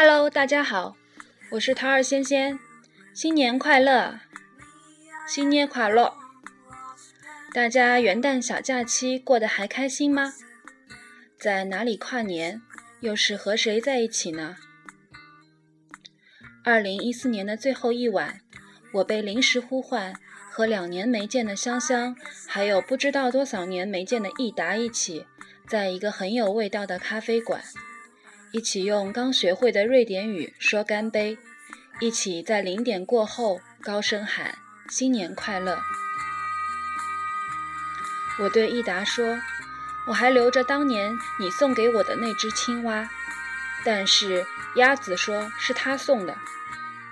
Hello，大家好，我是桃儿仙仙，新年快乐，新年快乐！大家元旦小假期过得还开心吗？在哪里跨年？又是和谁在一起呢？二零一四年的最后一晚，我被临时呼唤，和两年没见的香香，还有不知道多少年没见的益达一起，在一个很有味道的咖啡馆。一起用刚学会的瑞典语说干杯，一起在零点过后高声喊新年快乐。我对益达说：“我还留着当年你送给我的那只青蛙。”但是鸭子说是他送的，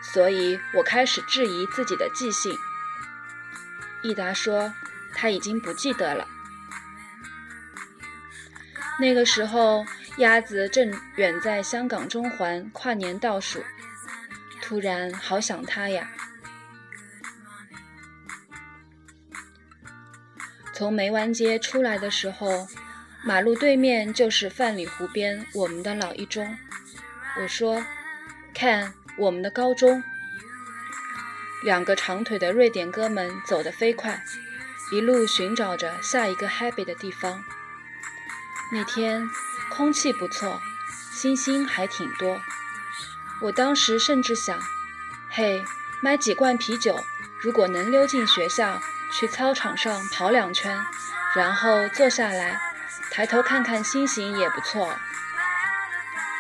所以我开始质疑自己的记性。益达说他已经不记得了。那个时候。鸭子正远在香港中环跨年倒数，突然好想他呀！从梅湾街出来的时候，马路对面就是范里湖边我们的老一中。我说：“看我们的高中。”两个长腿的瑞典哥们走得飞快，一路寻找着下一个 happy 的地方。那天。空气不错，星星还挺多。我当时甚至想，嘿，买几罐啤酒，如果能溜进学校，去操场上跑两圈，然后坐下来，抬头看看星星也不错。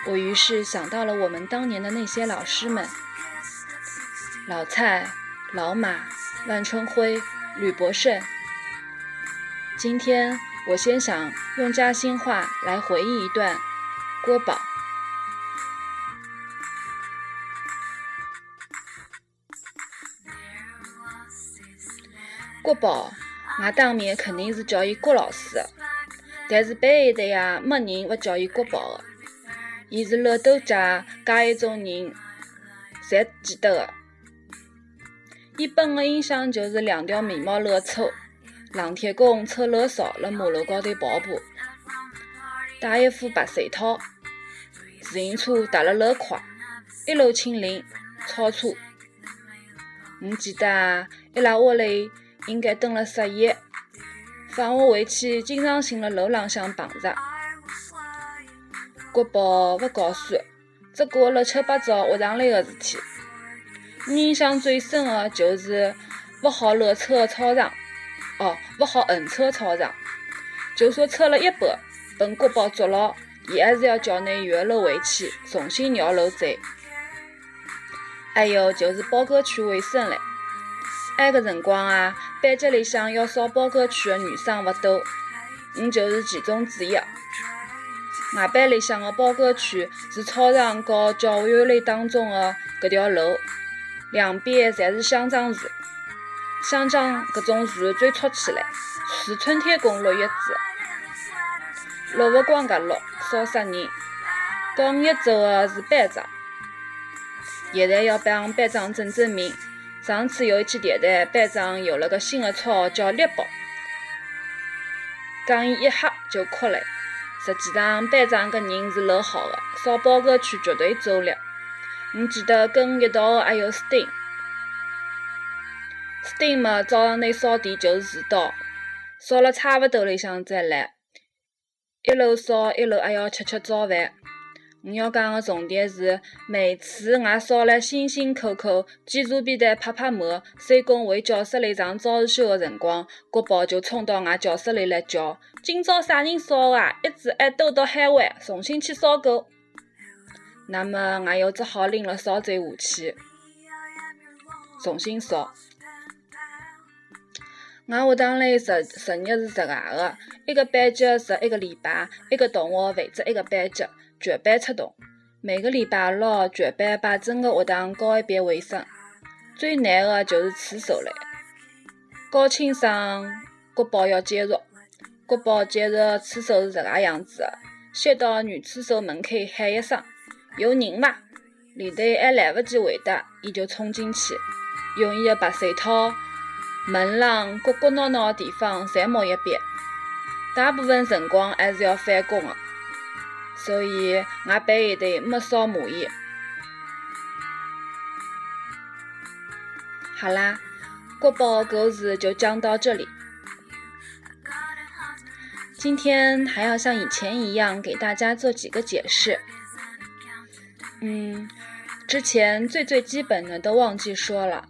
我于是想到了我们当年的那些老师们：老蔡、老马、万春辉、吕伯胜。今天。我先想用嘉兴话来回忆一段郭宝。郭宝，我当面肯定是叫伊郭老师的，但是班一代呀，没人勿叫伊郭宝的。伊是乐豆家介一种人，侪记得的。伊本个印象就是两条眉毛老粗。冷铁工臭老少，辣马路高头跑步，戴一副白手套，自行车踏了老快，一路清零，超车。我记得伊拉屋里应该蹲了十夜，放学回去经常性辣路浪向碰着。国宝勿搞算，只过了七八糟学堂里个事体。我印象最深的就是勿好乱扯个操场。哦，勿好横车操场，就算扯了一半，本国宝捉牢，伊还是要叫你原路回去，重新绕路走。还有就是包干区卫生唻，埃个辰光啊，班级里向要扫包干区的女生勿多，我就是其中之一。外班里向的包干区是操场和教学楼当中的搿条路，两边侪是香樟树。想将搿种树最戳起来，是春天公落叶子，落勿光搿落，烧死人。告我走的是班长，现在要帮班长正正名。上次有一期电台，班长有了个新的绰号叫“猎豹”，讲伊一吓就哭了。实际上，班长搿人是老好的，扫保歌区绝对走了。我记得跟一道还有斯丁。丁嘛，早上内扫地就是迟到，扫了差勿多里向再来，一路扫一路还要吃吃早饭。我要讲个重点是，每次我扫了辛辛苦苦，检查便当拍拍马，收工回教室里上早自修个辰光，国宝就冲到我教室里来叫：“今朝啥人扫啊？一直还兜到喊完，重新去扫过。”那么我又只好拎了扫帚下去，重新扫。俺学堂里日日日是十外个，一个班级十一个礼拜，一个同学负责一个班级，全班出动。每个礼拜六，全班把整个学堂搞一遍卫生。最难的就是厕所了。搞清爽，国宝要介入。国宝介入厕所是这个样子的：先到女厕所门口喊一声“有人吗”，里头还来不及回答，伊就冲进去，用伊的白手套。门廊角角闹闹的地方侪抹一遍，大部分辰光还是要返工的，所以外背一堆没少骂伊。好啦，国宝的故事就讲到这里。今天还要像以前一样给大家做几个解释。嗯，之前最最基本的都忘记说了。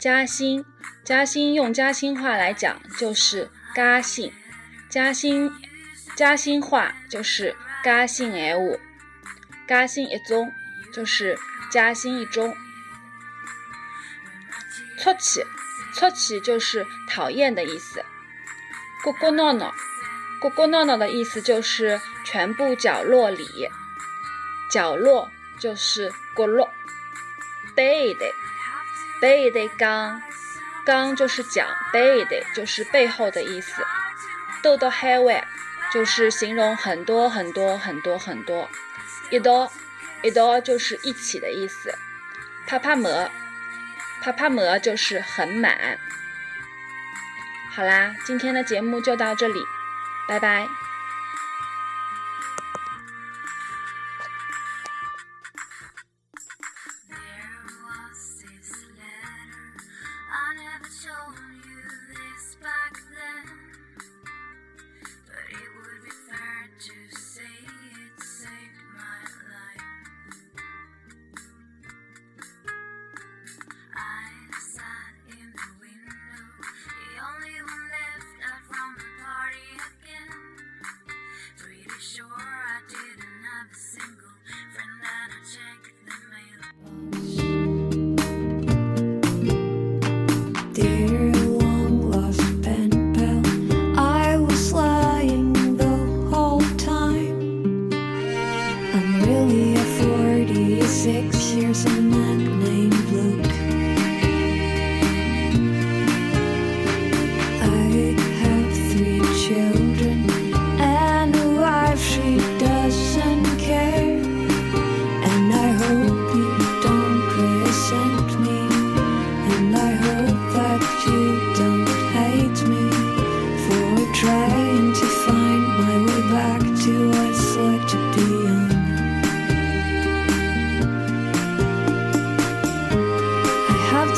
嘉兴，嘉兴用嘉兴话来讲就是“嘉兴”，嘉兴，嘉兴话就是“嘉兴闲话”，嘉兴一中就是嘉兴一中。出去，出去就是讨厌的意思。咕咕闹闹，咕咕闹闹的意思就是全部角落里，角落就是角落，背的。背的刚，刚就是讲，背的就是背后的意思。多多海外就是形容很多很多很多很多。一道一道就是一起的意思。啪啪么，啪啪么就是很满。好啦，今天的节目就到这里，拜拜。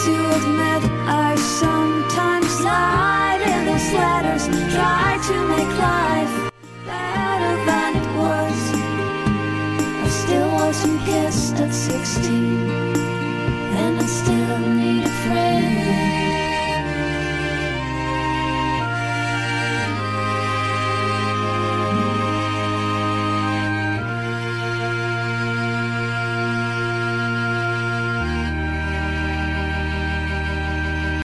to admit I sometimes lied in those letters, tried to make life better than it was. I still wasn't kissed at 16, and I still need a friend.